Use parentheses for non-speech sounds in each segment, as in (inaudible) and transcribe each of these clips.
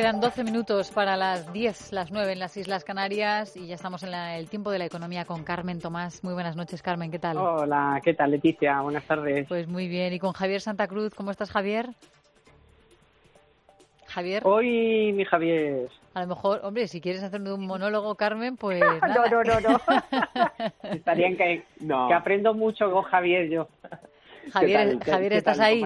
Quedan 12 minutos para las 10, las 9 en las Islas Canarias y ya estamos en el tiempo de la economía con Carmen Tomás. Muy buenas noches, Carmen, ¿qué tal? Hola, ¿qué tal, Leticia? Buenas tardes. Pues muy bien. ¿Y con Javier Santa Cruz? ¿Cómo estás, Javier? Javier. Hoy, mi Javier. A lo mejor, hombre, si quieres hacer un monólogo, Carmen, pues. (laughs) no, no, no, (laughs) no. Estaría que, que aprendo mucho con Javier yo. Javier, Javier ¿estás ahí?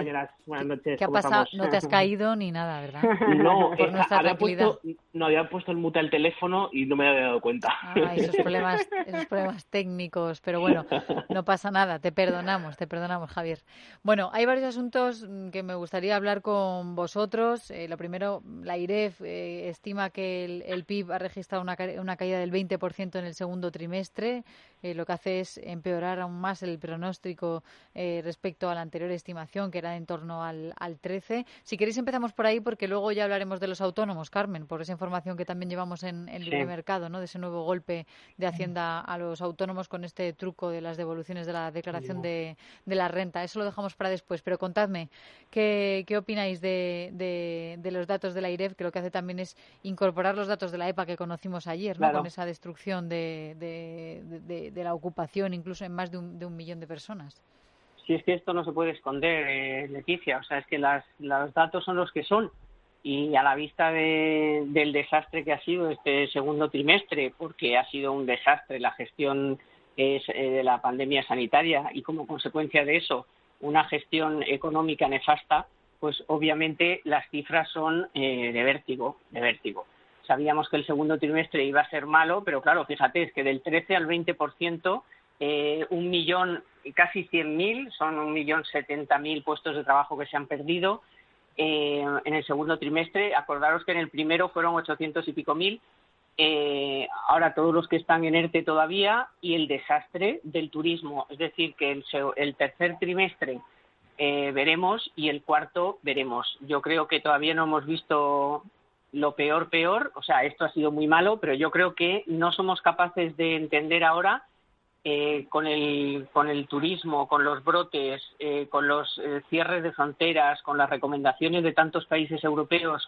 Buenas noches. ¿Qué ha pasado? No te has caído ni nada, ¿verdad? (laughs) No, Por eh, había puesto, no había puesto el mute al teléfono y no me había dado cuenta. Ah, esos (laughs) problemas, esos problemas técnicos, pero bueno, no pasa nada, te perdonamos, te perdonamos, Javier. Bueno, hay varios asuntos mm, que me gustaría hablar con vosotros. Eh, lo primero, la IREF eh, estima que el, PIB ha registrado una, una caída del 20% en el segundo trimestre. lo que hace es empeorar aún más el pronóstico respecto a la anterior estimación, que era en torno al, al 13. Si queréis empezamos por ahí, porque luego ya hablaremos de los autónomos, Carmen, por esa información que también llevamos en el libre mercado, ¿no? de ese nuevo golpe de Hacienda a los autónomos con este truco de las devoluciones de la declaración de, de la renta. Eso lo dejamos para después, pero contadme, ¿qué, qué opináis de, de, los datos de la IREF, que lo que hace también es incorporar los datos de la EPA que conocimos ayer, ¿no? con esa destrucción de, de, la ocupación, incluso en más de un, de un millón de personas? Si es que esto no se puede esconder, eh, Leticia, o sea, es que las, los datos son los que son y a la vista del desastre que ha sido este segundo trimestre, porque ha sido un desastre la gestión eh, de la pandemia sanitaria y como consecuencia de eso una gestión económica nefasta, pues obviamente las cifras son eh, de vértigo, de vértigo. Sabíamos que el segundo trimestre iba a ser malo, pero claro, fíjate, es que del 13 al 20% eh, un millón, casi 100.000, son un millón setenta mil puestos de trabajo que se han perdido. Eh, en el segundo trimestre, acordaros que en el primero fueron 800 y pico mil, eh, ahora todos los que están en ERTE todavía y el desastre del turismo, es decir, que el, tercer trimestre eh, veremos y el cuarto veremos. Yo creo que todavía no hemos visto lo peor, peor, o sea, esto ha sido muy malo, pero yo creo que no somos capaces de entender ahora eh, con, el, con el turismo, con los brotes, eh, con los eh, cierres de fronteras, con las recomendaciones de tantos países europeos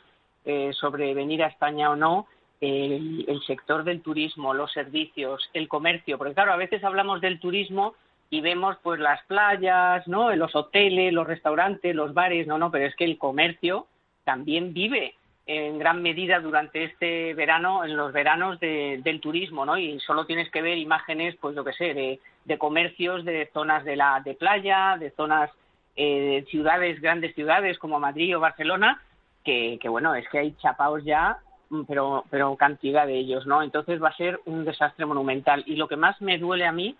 sobre venir a España o no, el, sector del turismo, los servicios, el comercio, porque claro, a veces hablamos del turismo y vemos pues las playas, ¿no? los hoteles, los restaurantes, los bares, no, no, pero es que el comercio también vive en gran medida durante este verano, en los veranos del turismo, ¿no? Y solo tienes que ver imágenes, pues lo que sé, de, comercios, de zonas de la de playa, de zonas eh, de ciudades, grandes ciudades como Madrid o Barcelona, que, bueno, es que hay chapaos ya, mm, pero, pero cantidad de ellos, ¿no? Entonces va a ser un desastre monumental. Y lo que más me duele a mí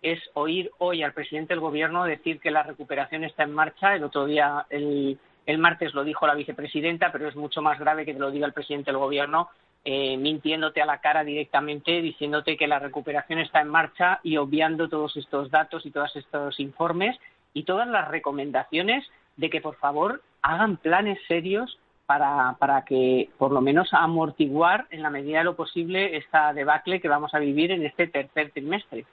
es oír hoy al presidente del gobierno decir que la recuperación está en marcha. El otro día el el martes lo dijo la vicepresidenta, pero es mucho más grave que te lo diga el presidente del Gobierno, eh, mintiéndote a la cara directamente, diciéndote que la recuperación está en marcha y obviando todos estos datos y todos estos informes y todas las recomendaciones de que, por favor, hagan planes serios para, para que, por lo menos, amortiguar en la medida de lo posible esta debacle que vamos a vivir en este tercer trimestre.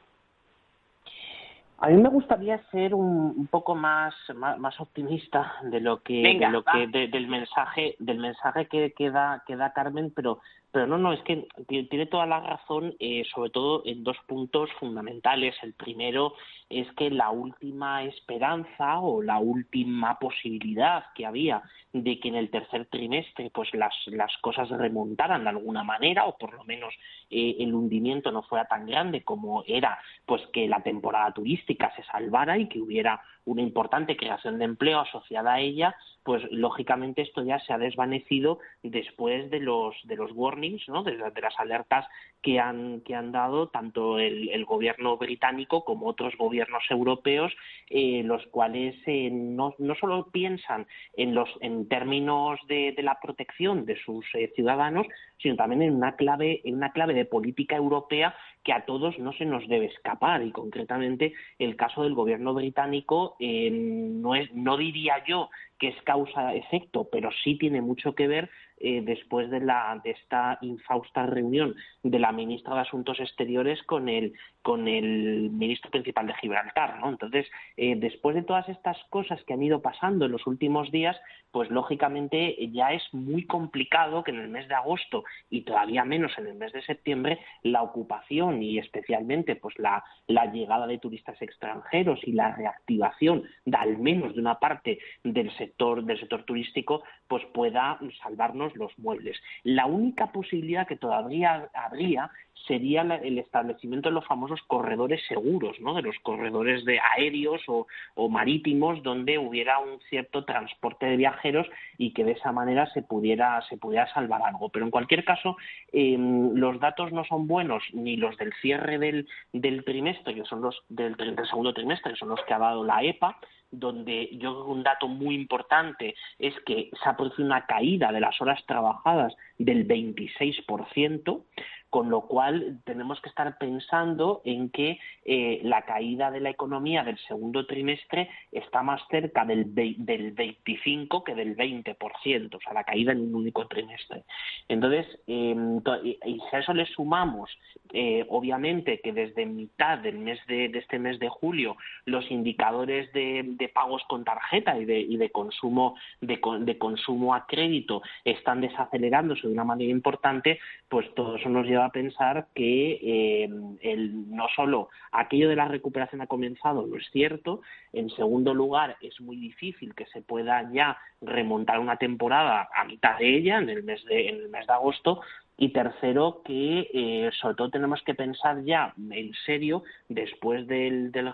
A mí me gustaría ser un, poco más, más, optimista de lo que, lo que del mensaje del mensaje que, que, da, que da Carmen, pero pero no, no, es que tiene toda la razón, eh, sobre todo en dos puntos fundamentales. El primero es que la última esperanza o la última posibilidad que había de que en el tercer trimestre pues las, las cosas remontaran de alguna manera o por lo menos eh, el hundimiento no fuera tan grande como era pues que la temporada turística se salvara y que hubiera una importante creación de empleo asociada a ella, pues lógicamente esto ya se ha desvanecido después de los de los warnings, ¿no? de, las alertas que han que han dado tanto el, gobierno británico como otros gobiernos europeos, eh, los cuales eh, no, no solo piensan en los en términos de, la protección de sus eh, ciudadanos, sino también en una clave en una clave de política europea que a todos no se nos debe escapar y concretamente el caso del gobierno británico eh, no, es, no diría yo que es causa-efecto, pero sí tiene mucho que ver eh, después de, la, de esta infausta reunión de la ministra de Asuntos Exteriores con el, con el ministro principal de Gibraltar. ¿no? Entonces, eh, después de todas estas cosas que han ido pasando en los últimos días, pues lógicamente ya es muy complicado que en el mes de agosto y todavía menos en el mes de septiembre la ocupación y especialmente pues la, la llegada de turistas extranjeros y la reactivación de al menos de una parte del sector del sector turístico pues pueda salvarnos los muebles. La única posibilidad que todavía habría sería el establecimiento de los famosos corredores seguros, ¿no? de los corredores de aéreos o, marítimos donde hubiera un cierto transporte de viajeros y que de esa manera se pudiera, se pudiera salvar algo. Pero en cualquier caso, em, los datos no son buenos ni los del cierre del, del trimestre, que son los del, del segundo trimestre, que son los que ha dado la EPA, donde yo creo que un dato muy importante es que se ha producido una caída de las horas trabajadas del 26%, con lo cual tenemos que estar pensando en que eh, la caída de la economía del segundo trimestre está más cerca del, del 25 que del 20%, o sea, la caída en un único trimestre. Entonces, em, y, si a eso le sumamos, eh, obviamente, que desde mitad del mes de, este mes de julio los indicadores de, pagos con tarjeta y de, y de consumo de, de consumo a crédito están desacelerándose de una manera importante, pues todo eso nos lleva a pensar que eh, el, no solo aquello de la recuperación ha comenzado, no es cierto. En segundo lugar, es muy difícil que se pueda ya remontar una temporada a mitad de ella, en el mes de, en el mes de agosto, y tercero, que eh, sobre todo tenemos que pensar ya en serio, después del, del,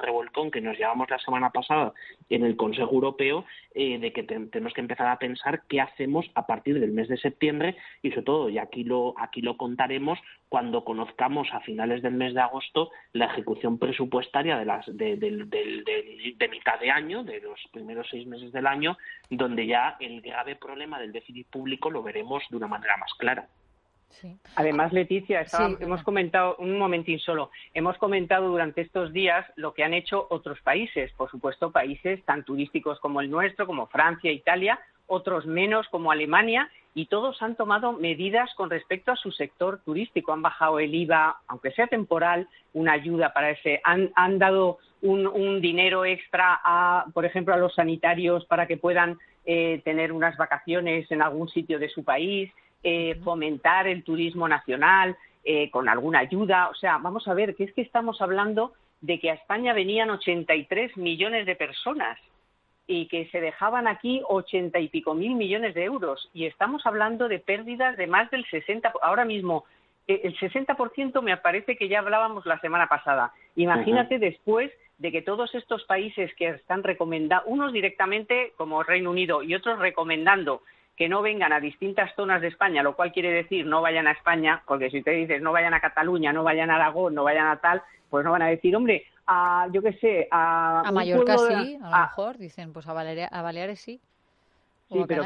revolcón que nos llevamos la semana pasada en el Consejo Europeo, eh, de que tenemos que empezar a pensar qué hacemos a partir del mes de septiembre y sobre todo, y aquí lo, aquí lo contaremos, cuando conozcamos a finales del mes de agosto la ejecución presupuestaria de, las, de, de mitad de año, de los primeros seis meses del año, donde ya el grave problema del déficit público lo veremos de una manera más clara. Además, Leticia, hemos comentado, un momentín solo, hemos comentado durante estos días lo que han hecho otros países, por supuesto, países tan turísticos como el nuestro, como Francia, Italia, otros menos como Alemania, y todos han tomado medidas con respecto a su sector turístico. Han bajado el IVA, aunque sea temporal, una ayuda para ese. Han, dado un, dinero extra, a, por ejemplo, a los sanitarios para que puedan eh, tener unas vacaciones en algún sitio de su país eh, fomentar el turismo nacional eh, con alguna ayuda. O sea, vamos a ver, que es que estamos hablando de que a España venían 83 millones de personas y que se dejaban aquí ochenta y pico mil millones de euros. Y estamos hablando de pérdidas de más del 60. Ahora mismo, eh, el 60% me parece que ya hablábamos la semana pasada. Imagínate después de que todos estos países que están recomendando, unos directamente como Reino Unido y otros recomendando que no vengan a distintas zonas de España, lo cual quiere decir no vayan a España, porque si te dices no vayan a Cataluña, no vayan a Aragón, no vayan a tal, pues no van a decir, hombre, a, yo qué sé, a... A Mallorca sí, a lo mejor, dicen, pues a, Baleares sí. Sí pero,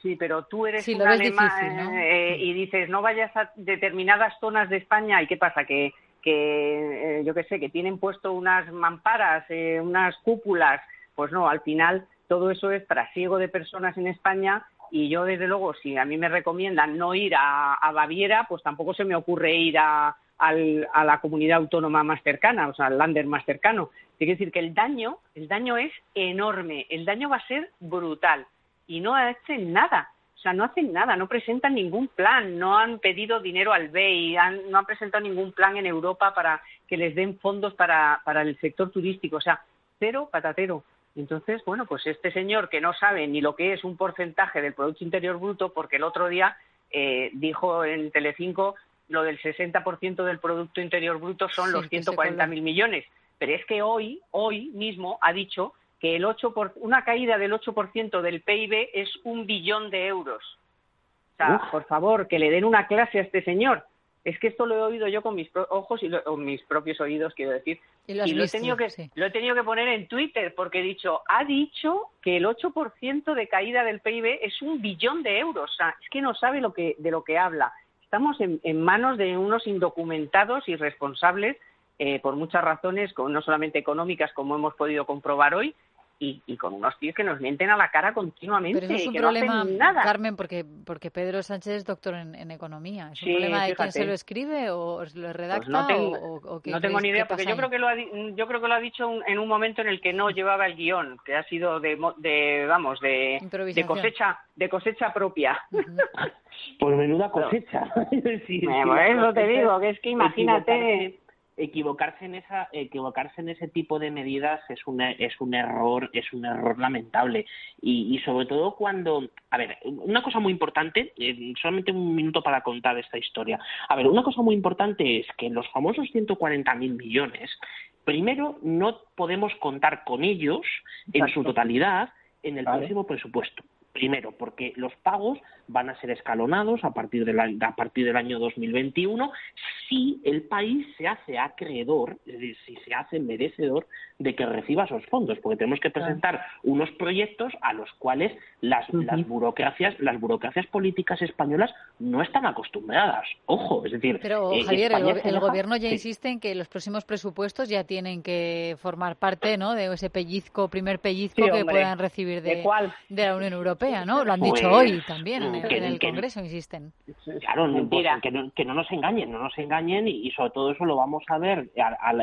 sí, pero tú eres un alemán eh, y dices no vayas a determinadas zonas de España y qué pasa que que eh, yo qué sé que tienen puesto unas mamparas, eh, unas cúpulas, pues no, al final todo eso es trasiego de personas en España y yo desde luego si a mí me recomiendan no ir a, Baviera, pues tampoco se me ocurre ir a, la comunidad autónoma más cercana, o sea, al lander más cercano. Quiere decir que el daño, el daño es enorme, el daño va a ser brutal y no hacen nada. O sea, no hacen nada, no presentan ningún plan, no han pedido dinero al BEI, no han presentado ningún plan en Europa para que les den fondos para el sector turístico. O sea, cero patatero. Entonces, bueno, pues este señor que no sabe ni lo que es un porcentaje del Producto Interior Bruto, porque el otro día eh, dijo en Telecinco lo del 60% del Producto Interior Bruto son los 140.000 mil millones. Pero es que hoy, hoy mismo ha dicho que el 8 por, una caída del 8% del PIB es un billón de euros. O sea, por favor, que le den una clase a este señor es que esto lo he oído yo con mis ojos y con mis propios oídos, quiero decir. Y, lo, he tenido que, lo he tenido que poner en Twitter porque he dicho, ha dicho que el 8% de caída del PIB es un billón de euros. O sea, es que no sabe lo que, de lo que habla. estamos en, manos de unos indocumentados y responsables eh, por muchas razones, no solamente económicas, como hemos podido comprobar hoy, y, con unos tíos que nos mienten a la cara continuamente. Pero eso es un problema, Carmen, porque, porque Pedro Sánchez es doctor en, economía. ¿Es un problema de quién se lo escribe o lo pues redacta? no tengo, o, no tengo ni idea, porque yo creo, que lo ha, yo creo que lo ha dicho en un momento en el que no llevaba el guion, que ha sido de, de vamos, de, de cosecha de cosecha propia. Pues menuda cosecha. (laughs) eso te digo, que es que imagínate equivocarse en esa equivocarse en ese tipo de medidas es un es un error es un error lamentable. Y, y sobre todo cuando a ver una cosa muy importante eh, solamente un minuto para contar esta historia. A ver una cosa muy importante es que los famosos 140.000 millones primero no podemos contar con ellos en su totalidad en el próximo presupuesto Primero, porque los pagos van a ser escalonados a partir, del, a partir del año 2021 si el país se hace acreedor, es decir, si se hace merecedor de que reciba esos fondos, porque tenemos que presentar unos proyectos a los cuales las, las burocracias, las burocracias políticas españolas no están acostumbradas. Ojo, es decir, pero eh, Javier, el, gobierno ya insiste en que los próximos presupuestos ya tienen que formar parte, ¿no? De ese pellizco, primer pellizco que puedan recibir de, ¿De, la Unión Europea, ¿no? Lo han dicho pues, hoy también en el, Congreso, insisten. Claro, pues, que, no, que, no, nos engañen, no nos engañen y, sobre todo eso lo vamos a ver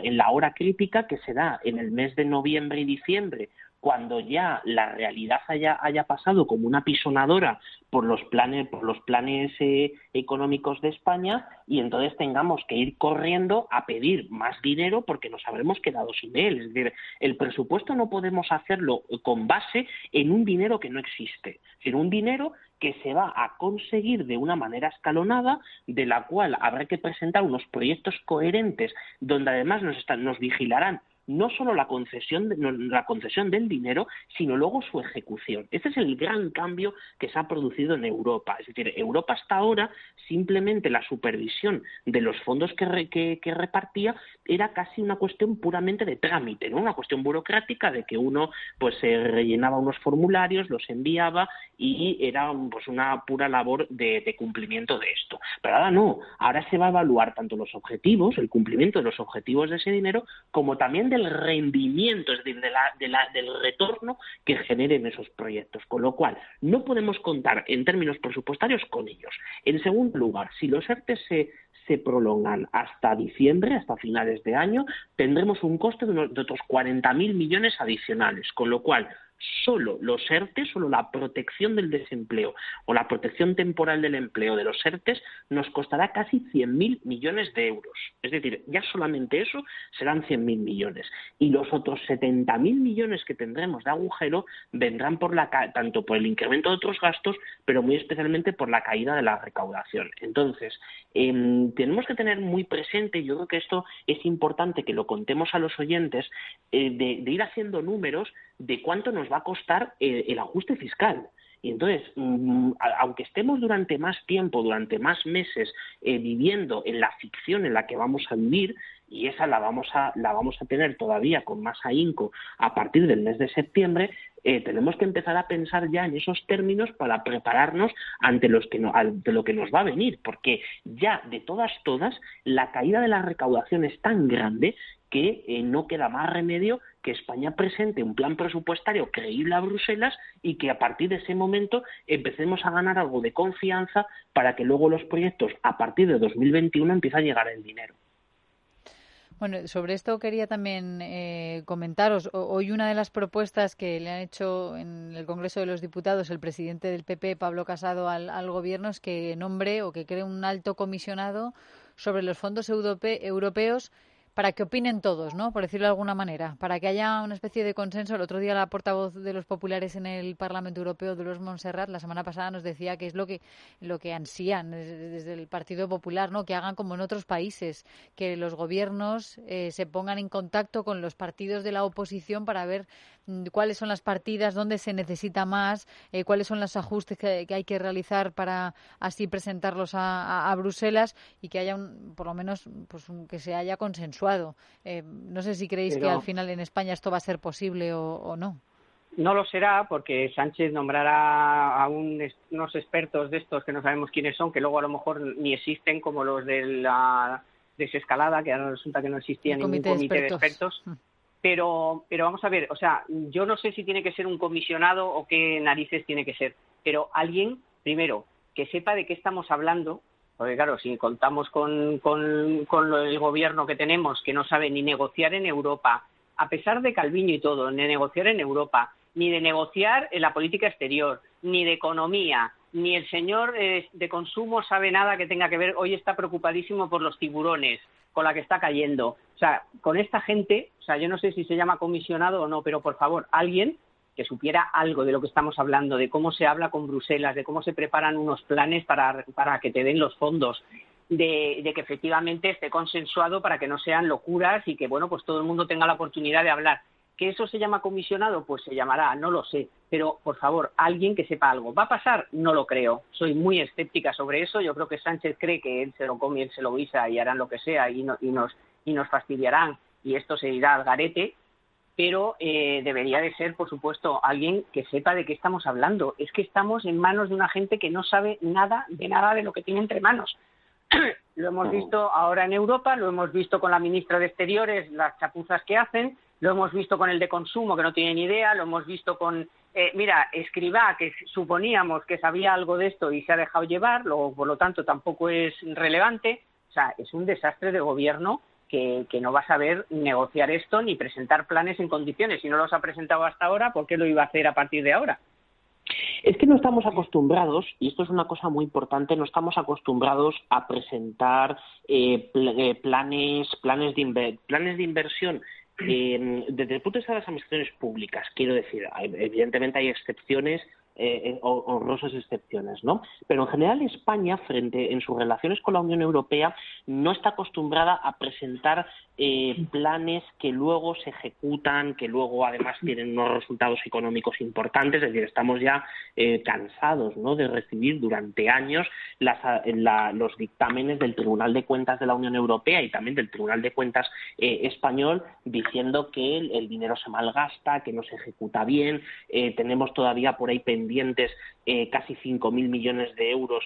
en la hora crítica que se da en el mes de noviembre y diciembre, cuando ya la realidad haya, haya pasado como una pisonadora por los planes, por los planes eh, económicos de España y entonces tengamos que ir corriendo a pedir más dinero porque nos habremos quedado sin él. Es decir, el presupuesto no podemos hacerlo con base en un dinero que no existe, sino un dinero que se va a conseguir de una manera escalonada, de la cual habrá que presentar unos proyectos coherentes, donde además nos, están, nos vigilarán no solo la concesión, la concesión del dinero, sino luego su ejecución. Este es el gran cambio que se ha producido en Europa. Es decir, Europa hasta ahora simplemente la supervisión de los fondos que, que, repartía era casi una cuestión puramente de trámite, ¿no? Una cuestión burocrática de que uno pues se rellenaba unos formularios, los enviaba y era pues una pura labor de, de cumplimiento de esto. Pero ahora no, ahora se va a evaluar tanto los objetivos, el cumplimiento de los objetivos de ese dinero, como también del rendimiento, es decir, del retorno que generen esos proyectos. Con lo cual, no podemos contar en términos presupuestarios con ellos. En segundo lugar, si los ERTE se, se prolongan hasta diciembre, hasta finales de año, tendremos un coste de, unos, de otros 40.000 millones adicionales. Con lo cual, solo los ERTE, solo la protección del desempleo o la protección temporal del empleo de los ERTE nos costará casi 100.000 millones de euros. Es decir, ya solamente eso serán 100.000 millones. Y los otros 70.000 millones que tendremos de agujero vendrán por la, tanto por el incremento de otros gastos, pero muy especialmente por la caída de la recaudación. Entonces, em, tenemos que tener muy presente, yo creo que esto es importante que lo contemos a los oyentes, eh, de ir haciendo números de cuánto nos va a costar eh, el ajuste fiscal. Y entonces, mm, aunque estemos durante más tiempo, durante más meses eh, viviendo en la ficción en la que vamos a vivir, y esa la vamos a, la vamos a tener todavía con más ahínco a partir del mes de septiembre, eh, tenemos que empezar a pensar ya en esos términos para prepararnos ante, los que ante lo que nos va a venir, porque ya de todas, todas, la caída de la recaudación es tan grande que eh, no queda más remedio que España presente un plan presupuestario creíble a Bruselas y que a partir de ese momento empecemos a ganar algo de confianza para que luego los proyectos a partir de 2021 empiecen a llegar el dinero. Bueno, sobre esto quería también eh, comentaros. Hoy una de las propuestas que le han hecho en el Congreso de los Diputados el presidente del PP, Pablo Casado, al, al Gobierno es que nombre o que cree un alto comisionado sobre los fondos europeos para que opinen todos, ¿no? Por decirlo de alguna manera, para que haya una especie de consenso. El otro día la portavoz de los populares en el Parlamento Europeo, de los Montserrat, la semana pasada nos decía que es lo que lo que ansían desde, el Partido Popular, ¿no? Que hagan como en otros países, que los gobiernos eh, se pongan en contacto con los partidos de la oposición para ver mm, cuáles son las partidas, dónde se necesita más, eh, cuáles son los ajustes que, hay que realizar para así presentarlos a, Bruselas y que haya un, por lo menos pues que se haya consenso eh, no sé si creéis que al final en España esto va a ser posible o, no. no lo será porque Sánchez nombrará a unos expertos de estos que no sabemos quiénes son, que luego a lo mejor ni existen, como los de la desescalada, que ahora resulta que no existía ningún comité de expertos. Mm. Pero, pero vamos a ver, o sea, yo no sé si tiene que ser un comisionado o qué narices tiene que ser, pero alguien, primero, que sepa de qué estamos hablando, porque claro, si contamos con, con, con el gobierno que tenemos, que no sabe ni negociar en Europa, a pesar de Calviño y todo, ni negociar en Europa, ni de negociar en la política exterior, ni de economía, ni el señor eh, de consumo sabe nada que tenga que ver, hoy está preocupadísimo por los tiburones, con la que está cayendo. O sea, con esta gente, o sea, yo no sé si se llama comisionado o no, pero por favor, alguien que supiera algo de lo que estamos hablando, de cómo se habla con Bruselas, de cómo se preparan unos planes para, para que te den los fondos, de, de, que efectivamente esté consensuado para que no sean locuras y que, bueno, pues todo el mundo tenga la oportunidad de hablar. ¿Que eso se llama comisionado? Pues se llamará, no lo sé. Pero, por favor, alguien que sepa algo. ¿Va a pasar? No lo creo. Soy muy escéptica sobre eso. Yo creo que Sánchez cree que él se lo come, él se lo guisa y harán lo que sea y, y, nos, y nos fastidiarán y esto se irá al garete. Pero eh, debería de ser, por supuesto, alguien que sepa de qué estamos hablando. Es que estamos en manos de una gente que no sabe nada de nada de lo que tiene entre manos. (clears throat) lo hemos visto ahora en Europa, lo hemos visto con la ministra de Exteriores, las chapuzas que hacen, lo hemos visto con el de consumo, que no tiene ni idea, lo hemos visto con, eh, mira, Escribá, que suponíamos que sabía algo de esto y se ha dejado llevar, luego, por lo tanto, tampoco es relevante. O sea, es un desastre de gobierno que, no va a saber negociar esto ni presentar planes en condiciones. Si no los ha presentado hasta ahora, ¿por qué lo iba a hacer a partir de ahora? Es que no estamos acostumbrados, y esto es una cosa muy importante, no estamos acostumbrados a presentar eh, eh planes, planes, de planes de inversión desde el punto de vista de las administraciones públicas, quiero decir, evidentemente hay excepciones eh, honrosas excepciones, ¿no? Pero en general España, frente en sus relaciones con la Unión Europea, no está acostumbrada a presentar eh, planes que luego se ejecutan, que luego además tienen unos resultados económicos importantes. Es decir, estamos ya eh, cansados, ¿no? De recibir durante años los dictámenes del Tribunal de Cuentas de la Unión Europea y también del Tribunal de Cuentas eh, español diciendo que el, el, dinero se malgasta, que no se ejecuta bien. tenemos todavía por ahí pendientes independientes eh, casi 5.000 millones de euros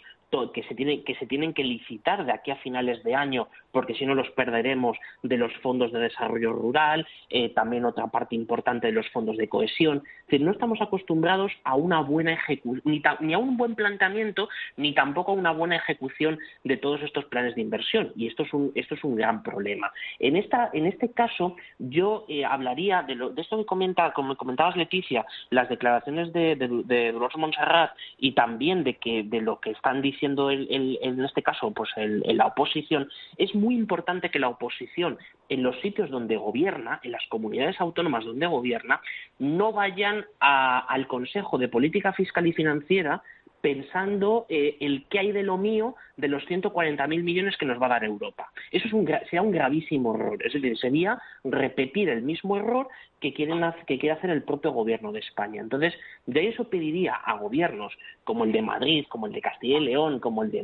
que se, tienen, que se tienen que licitar de aquí a finales de año, porque si no los perderemos de los fondos de desarrollo rural, eh, también otra parte importante de los fondos de cohesión. No estamos acostumbrados a una buena ejecución, ni, ni, a un buen planteamiento, ni tampoco a una buena ejecución de todos estos planes de inversión. Y esto es un, esto es un gran problema. En, esta, en este caso, yo eh, hablaría de, lo, de esto que comenta, como comentabas, Leticia, las declaraciones de, de, de Dolores Montserrat y también de que de lo que están diciendo en este caso pues la oposición es muy importante que la oposición en los sitios donde gobierna en las comunidades autónomas donde gobierna no vayan al Consejo de Política Fiscal y Financiera pensando eh, el qué hay de lo mío de los 140.000 millones que nos va a dar Europa. Eso es un, sería un gravísimo error. Es decir, sería repetir el mismo error que, quieren, que quiere hacer el propio gobierno de España. Entonces, de eso pediría a gobiernos como el de Madrid, como el de Castilla y León, como el de,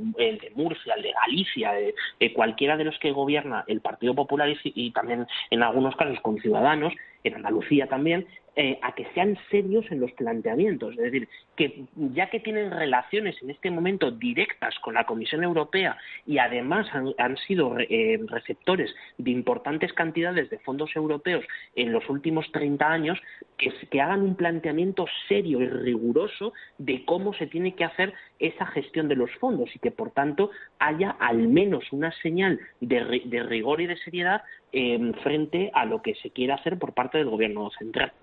Murcia, el de Galicia, de, cualquiera de los que gobierna el Partido Popular y también en algunos casos con Ciudadanos, en Andalucía también, eh, a que sean serios en los planteamientos. Es decir, que ya que tienen relaciones en este momento directas con la Comisión Europea y además han, sido eh, receptores de importantes cantidades de fondos europeos en los últimos 30 años, que, hagan un planteamiento serio y riguroso de cómo se tiene que hacer esa gestión de los fondos y que, por tanto, haya al menos una señal de, de rigor y de seriedad eh, frente a lo que se quiere hacer por parte del Gobierno central.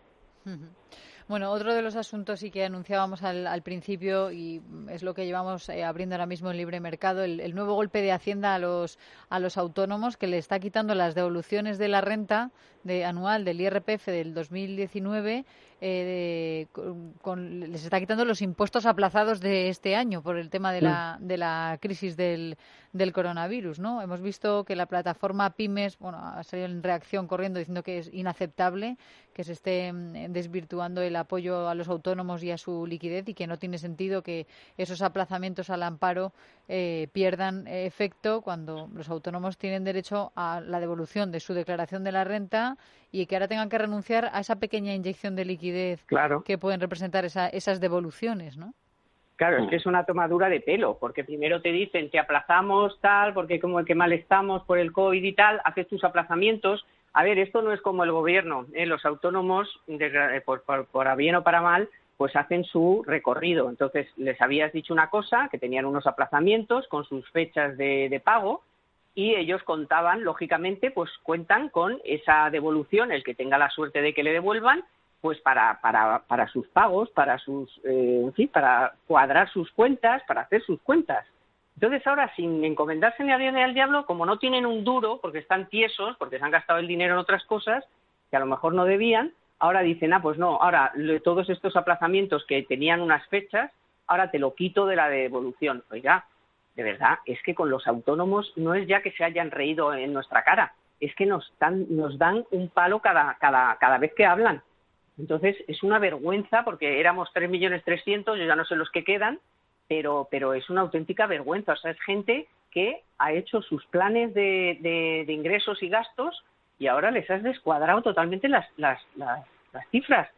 Bueno, otro de los asuntos y que anunciábamos al, principio y es lo que llevamos eh, abriendo ahora mismo en libre mercado, el, nuevo golpe de Hacienda a los, a los autónomos que le está quitando las devoluciones de la renta de, anual del IRPF del 2019 eh, con, les está quitando los impuestos aplazados de este año por el tema de la, de la crisis del, del coronavirus, ¿no? Hemos visto que la plataforma Pymes, bueno, ha salido en reacción corriendo diciendo que es inaceptable que se esté mm, desvirtuando el apoyo a los autónomos y a su liquidez y que no tiene sentido que esos aplazamientos al amparo eh, pierdan efecto cuando los autónomos tienen derecho a la devolución de su declaración de la renta y que ahora tengan que renunciar a esa pequeña inyección de liquidez que pueden representar esas devoluciones, ¿no? Claro, es que es una tomadura de pelo, porque primero te dicen te aplazamos tal, porque como el que mal estamos por el COVID y tal, haces tus aplazamientos. A ver, esto no es como el gobierno, ¿eh? los autónomos, eh, por, por, bien o para mal, pues hacen su recorrido. Entonces, les habías dicho una cosa, que tenían unos aplazamientos con sus fechas de, pago, y ellos contaban, lógicamente, pues cuentan con esa devolución, el que tenga la suerte de que le devuelvan, pues para, para, para sus pagos, para sus, eh, en fin, para cuadrar sus cuentas, para hacer sus cuentas. Entonces ahora, sin encomendarse ni a Dios ni al diablo, como no tienen un duro, porque están tiesos, porque se han gastado el dinero en otras cosas que a lo mejor no debían, ahora dicen, ah, pues no, ahora todos estos aplazamientos que tenían unas fechas, ahora te lo quito de la devolución. Oiga, de verdad, es que con los autónomos no es ya que se hayan reído en nuestra cara, es que nos dan, nos dan un palo cada, cada, cada vez que hablan. Entonces, es una vergüenza porque éramos 3.300.000, yo ya no sé los que quedan, pero, pero es una auténtica vergüenza. O sea, es gente que ha hecho sus planes de, de, ingresos y gastos y ahora les has descuadrado totalmente las, las, las, las cifras.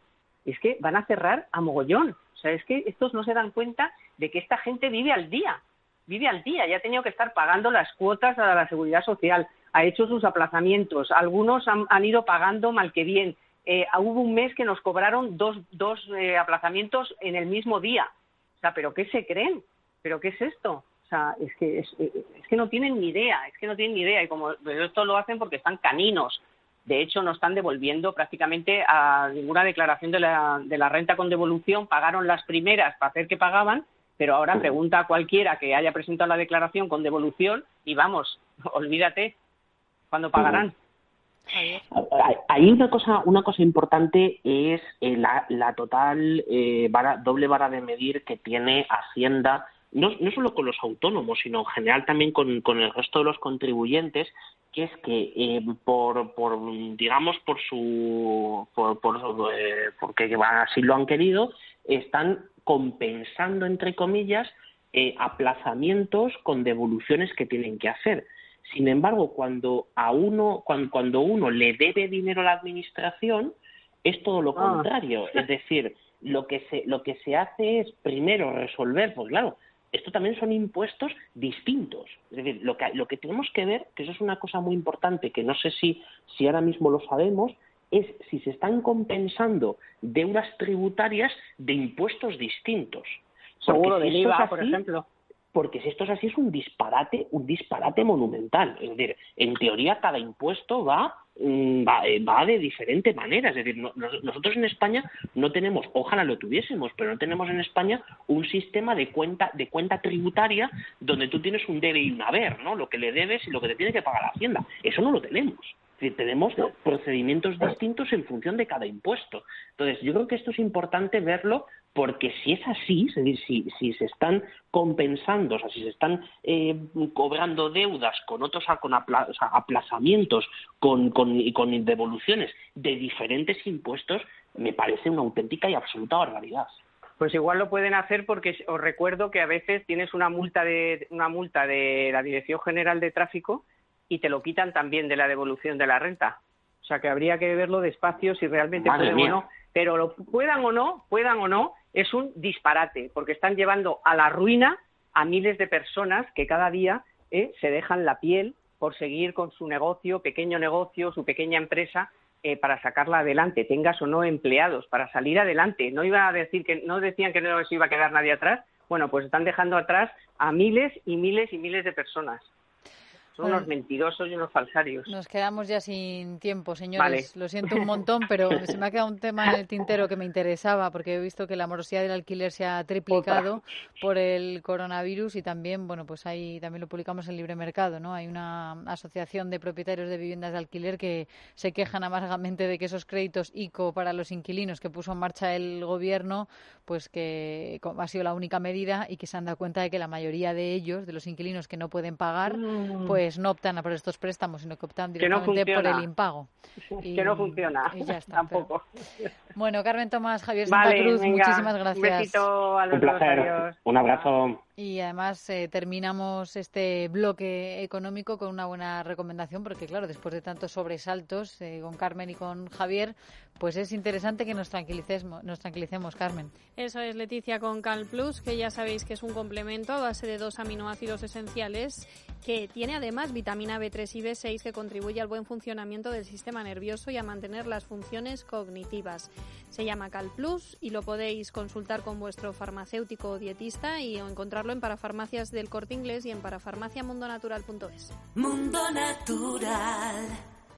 Es que van a cerrar a mogollón. O sea, es que estos no se dan cuenta de que esta gente vive al día. Vive al día. Ya ha tenido que estar pagando las cuotas a la seguridad social. Ha hecho sus aplazamientos. Algunos han, han ido pagando mal que bien eh, hubo un mes que nos cobraron dos, dos eh, aplazamientos en el mismo día. O sea, ¿pero qué se creen? ¿Pero qué es esto? O sea, es que, es, eh, que no tienen ni idea, es que no tienen ni idea. Y como esto lo hacen porque están caninos. De hecho, no están devolviendo prácticamente a ninguna declaración de la, de la renta con devolución. Pagaron las primeras para hacer que pagaban, pero ahora pregunta a cualquiera que haya presentado la declaración con devolución y vamos, (laughs) olvídate, ¿cuándo pagarán? Hay una cosa, una cosa importante es eh, la, la, total eh, doble vara de medir que tiene Hacienda, no, no solo con los autónomos, sino en general también con, con el resto de los contribuyentes, que es que eh, por, por, digamos, por su, por, por porque así lo han querido, están compensando, entre comillas, aplazamientos con devoluciones que tienen que hacer. Sin embargo, cuando a uno, cuando, uno le debe dinero a la administración, es todo lo ah. contrario. (laughs) Es decir, lo que se, lo que se hace es primero resolver, pues claro, esto también son impuestos distintos. Es decir, lo que, lo que tenemos que ver, que eso es una cosa muy importante, que no sé si, si ahora mismo lo sabemos, es si se están compensando deudas tributarias de impuestos distintos. Seguro de IVA, por ejemplo porque si esto es así es un disparate, un disparate monumental. Es decir, en teoría cada impuesto va, mm, eh, va, de diferente manera. Es decir, nosotros en España no tenemos, ojalá lo tuviésemos, pero no tenemos en España un sistema de cuenta, de cuenta tributaria donde tú tienes un debe y un haber, ¿no? Lo que le debes y lo que te tiene que pagar la Hacienda. Eso no lo tenemos tenemos procedimientos distintos en función de cada impuesto. Entonces, yo creo que esto es importante verlo porque si es así, es decir, si, si se están compensando, o sea, si se están eh, cobrando deudas con otros con aplazamientos con, con, y con devoluciones de diferentes impuestos, me parece una auténtica y absoluta barbaridad. Pues igual lo pueden hacer porque os recuerdo que a veces tienes una multa de una multa de la Dirección General de Tráfico y te lo quitan también de la devolución de la renta. O sea que habría que verlo despacio si realmente o no. Pero lo puedan o no, puedan o no, es un disparate, porque están llevando a la ruina a miles de personas que cada día eh, se dejan la piel por seguir con su negocio, pequeño negocio, su pequeña empresa, eh, para sacarla adelante, tengas o no empleados, para salir adelante. No iba a decir que no decían que no se iba a quedar nadie atrás. Bueno, pues están dejando atrás a miles y miles y miles de personas. Son unos mentirosos y unos falsarios. Nos quedamos ya sin tiempo, señores. Lo siento un montón, pero (laughs) se me ha quedado un tema en el tintero que me interesaba, porque he visto que la morosidad del alquiler se ha triplicado por el coronavirus y también, bueno, pues ahí también lo publicamos en Libre Mercado, ¿no? Hay una asociación de propietarios de viviendas de alquiler que se quejan amargamente de que esos créditos ICO para los inquilinos que puso en marcha el gobierno, pues que ha sido la única medida y que se han dado cuenta de que la mayoría de ellos, de los inquilinos que no pueden pagar, mm. pues pues no optan a por estos préstamos, sino que optan directamente por el impago. que no funciona. (laughs) Tampoco. Bueno, Carmen Tomás, Javier Santa Cruz, muchísimas gracias. Un besito a los Un placer. Un abrazo. Y además eh, terminamos este bloque económico con una buena recomendación, porque claro, después de tantos sobresaltos eh, con Carmen y con Javier, pues es interesante que nos tranquilicemos, nos tranquilicemos, Carmen. Eso es, Leticia, con Cal Plus, que ya sabéis que es un complemento a base de dos aminoácidos esenciales, que tiene además vitamina B3 y B6 que contribuye al buen funcionamiento del sistema nervioso y a mantener las funciones cognitivas. Se llama Cal Plus y lo podéis consultar con vuestro farmacéutico o dietista y en parafarmacias del Corte Inglés y en parafarmaciamundonatural.es. Mundo Natural.